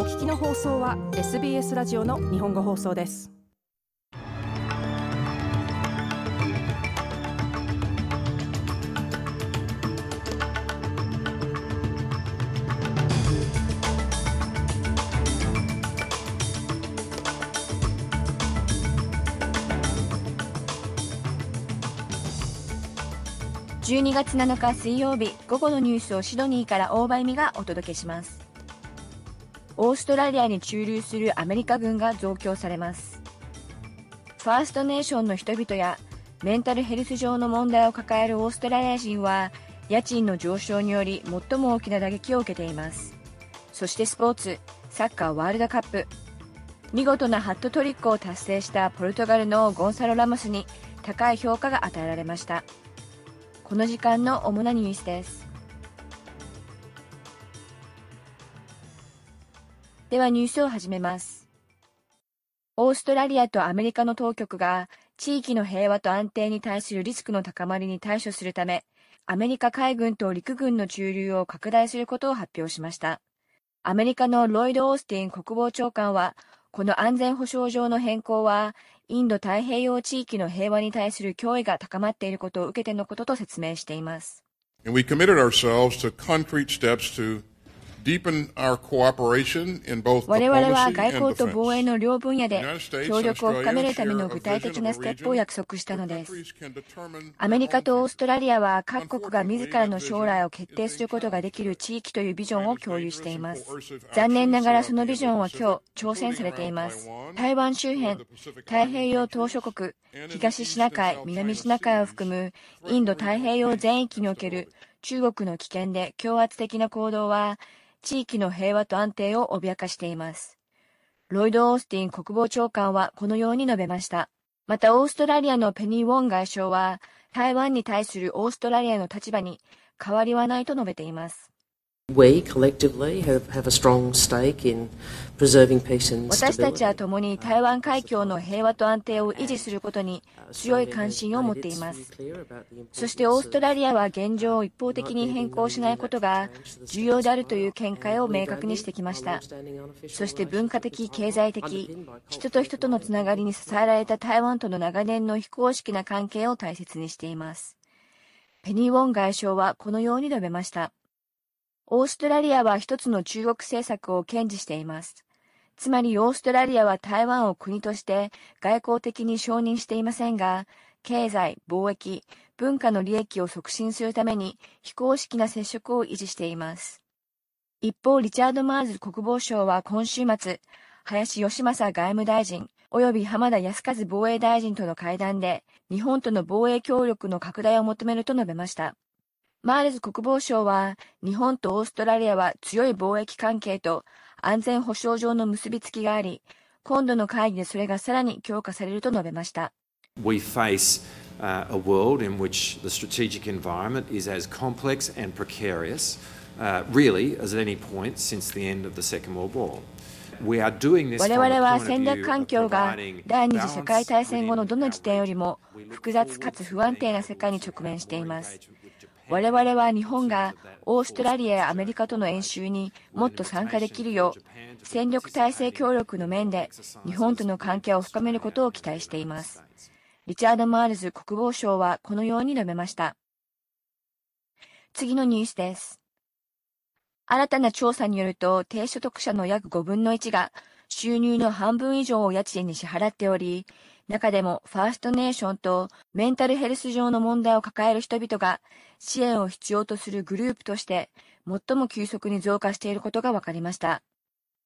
お聞きの放送は SBS ラジオの日本語放送です。12月7日水曜日午後のニュースをシドニーから大場恵美がお届けします。オーストラリアに駐留するアメリカ軍が増強されます。ファーストネーションの人々やメンタルヘルス上の問題を抱えるオーストラリア人は家賃の上昇により最も大きな打撃を受けています。そしてスポーツサッカーワールドカップ。見事なハットトリックを達成したポルトガルのゴンサロ・ラモスに高い評価が与えられました。この時間の主なニュースです。ではニュースを始めますオーストラリアとアメリカの当局が地域の平和と安定に対するリスクの高まりに対処するためアメリカ海軍と陸軍の駐留を拡大することを発表しましたアメリカのロイド・オースティン国防長官はこの安全保障上の変更はインド太平洋地域の平和に対する脅威が高まっていることを受けてのことと説明しています。And we committed ourselves to concrete steps to 我々は外交と防衛の両分野で協力を深めるための具体的なステップを約束したのです。アメリカとオーストラリアは各国が自らの将来を決定することができる地域というビジョンを共有しています。残念ながらそのビジョンは今日挑戦されています。台湾周辺、太平洋島諸国、東シナ海、南シナ海を含むインド太平洋全域における中国の危険で強圧的な行動は地域の平和と安定を脅かしています。ロイド・オースティン国防長官はこのように述べました。また、オーストラリアのペニー・ウォン外相は、台湾に対するオーストラリアの立場に変わりはないと述べています。私たちは共に台湾海峡の平和と安定を維持することに強い関心を持っています。そしてオーストラリアは現状を一方的に変更しないことが重要であるという見解を明確にしてきました。そして文化的、経済的、人と人とのつながりに支えられた台湾との長年の非公式な関係を大切にしています。ペニー・ウォン外相はこのように述べました。オーストラリアは一つの中国政策を堅持しています。つまりオーストラリアは台湾を国として外交的に承認していませんが、経済、貿易、文化の利益を促進するために非公式な接触を維持しています。一方、リチャード・マーズ国防相は今週末、林義正外務大臣及び浜田康和防衛大臣との会談で、日本との防衛協力の拡大を求めると述べました。マーレズ国防相は、日本とオーストラリアは強い貿易関係と安全保障上の結びつきがあり、今度の会議でそれがさらに強化されると述べました。We face uh, a world in which the strategic environment is as complex and precarious, uh, really, as at any point since the end of the Second World War. 我々は戦略環境が第二次世界大戦後のどの時点よりも複雑かつ不安定な世界に直面しています。我々は日本がオーストラリアやアメリカとの演習にもっと参加できるよう戦力体制協力の面で日本との関係を深めることを期待しています。リチャード・マールズ国防相はこのように述べました。次のニュースです。新たな調査によると低所得者の約5分の1が収入の半分以上を家賃に支払っており、中でもファーストネーションとメンタルヘルス上の問題を抱える人々が支援を必要とするグループとして最も急速に増加していることが分かりました。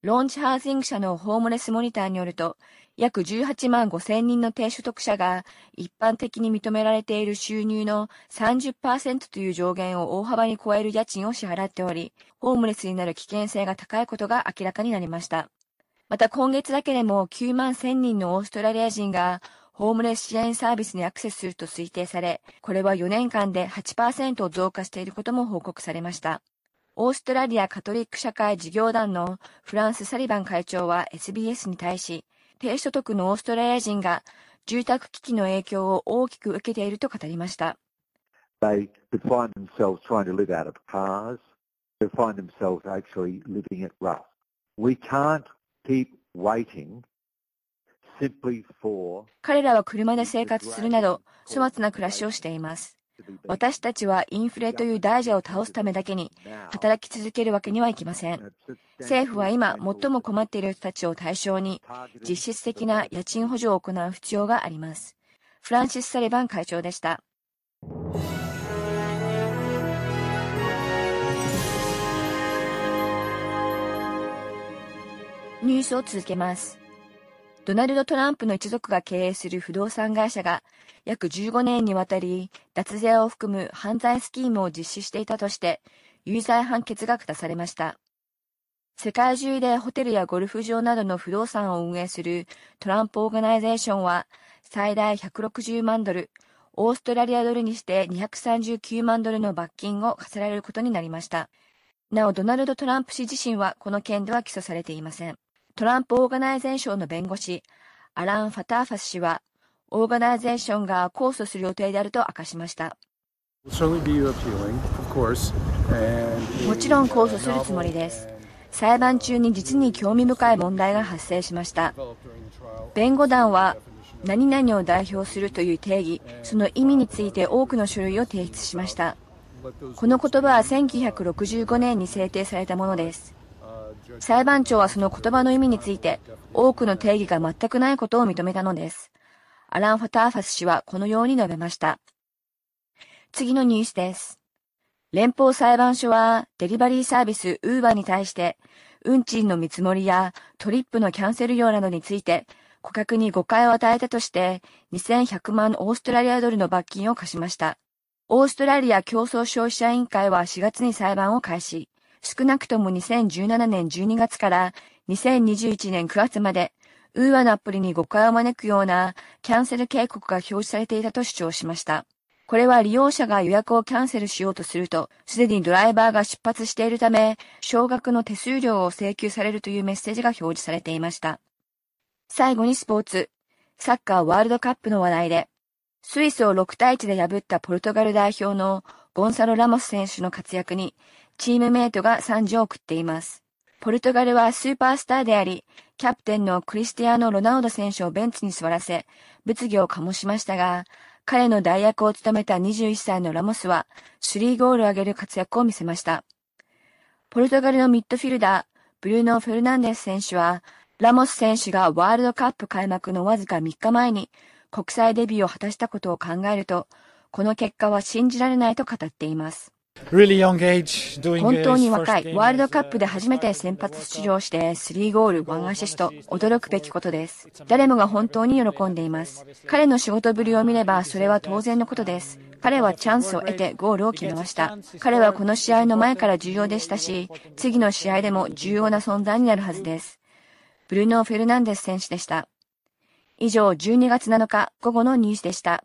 ローンチハウジング社のホームレスモニターによると、約18万5千人の低所得者が一般的に認められている収入の30%という上限を大幅に超える家賃を支払っており、ホームレスになる危険性が高いことが明らかになりました。また今月だけでも9万1000人のオーストラリア人がホームレス支援サービスにアクセスすると推定され、これは4年間で8%増加していることも報告されました。オーストラリアカトリック社会事業団のフランス・サリバン会長は SBS に対し、低所得のオーストラリア人が住宅危機の影響を大きく受けていると語りました。They 彼らは車で生活するなど粗末な暮らしをしています。私たちはインフレという大蛇を倒すためだけに働き続けるわけにはいきません。政府は今最も困っている人たちを対象に実質的な家賃補助を行う必要があります。フランシス・サリバン会長でした。ニュースを続けます。ドナルド・トランプの一族が経営する不動産会社が約15年にわたり脱税を含む犯罪スキームを実施していたとして有罪判決が下されました。世界中でホテルやゴルフ場などの不動産を運営するトランプオーガナイゼーションは最大160万ドル、オーストラリアドルにして239万ドルの罰金を課せられることになりました。なお、ドナルド・トランプ氏自身はこの件では起訴されていません。トランプオーガナイゼーションの弁護士、アラン・ファターファス氏は、オーガナイゼーションが控訴する予定であると明かしました。もちろん控訴するつもりです。裁判中に実に興味深い問題が発生しました。弁護団は、何々を代表するという定義、その意味について多くの書類を提出しました。この言葉は1965年に制定されたものです。裁判長はその言葉の意味について多くの定義が全くないことを認めたのです。アラン・ファターファス氏はこのように述べました。次のニュースです。連邦裁判所はデリバリーサービスウーバーに対して運賃の見積もりやトリップのキャンセル料などについて顧客に誤解を与えたとして2100万オーストラリアドルの罰金を課しました。オーストラリア競争消費者委員会は4月に裁判を開始。少なくとも2017年12月から2021年9月まで、ウーバーのアプリに誤解を招くようなキャンセル警告が表示されていたと主張しました。これは利用者が予約をキャンセルしようとすると、すでにドライバーが出発しているため、少額の手数料を請求されるというメッセージが表示されていました。最後にスポーツ。サッカーワールドカップの話題で、スイスを6対1で破ったポルトガル代表のゴンサロ・ラモス選手の活躍に、チームメイトが賛辞を送っています。ポルトガルはスーパースターであり、キャプテンのクリスティアーノ・ロナウド選手をベンチに座らせ、物議を醸しましたが、彼の代役を務めた21歳のラモスは、3ゴールを挙げる活躍を見せました。ポルトガルのミッドフィルダー、ブルーノ・フェルナンデス選手は、ラモス選手がワールドカップ開幕のわずか3日前に国際デビューを果たしたことを考えると、この結果は信じられないと語っています。本当に若い、ワールドカップで初めて先発出場して3ゴール、1アシスト、驚くべきことです。誰もが本当に喜んでいます。彼の仕事ぶりを見ればそれは当然のことです。彼はチャンスを得てゴールを決めました。彼はこの試合の前から重要でしたし、次の試合でも重要な存在になるはずです。ブルーノ・フェルナンデス選手でした。以上、12月7日午後のニュースでした。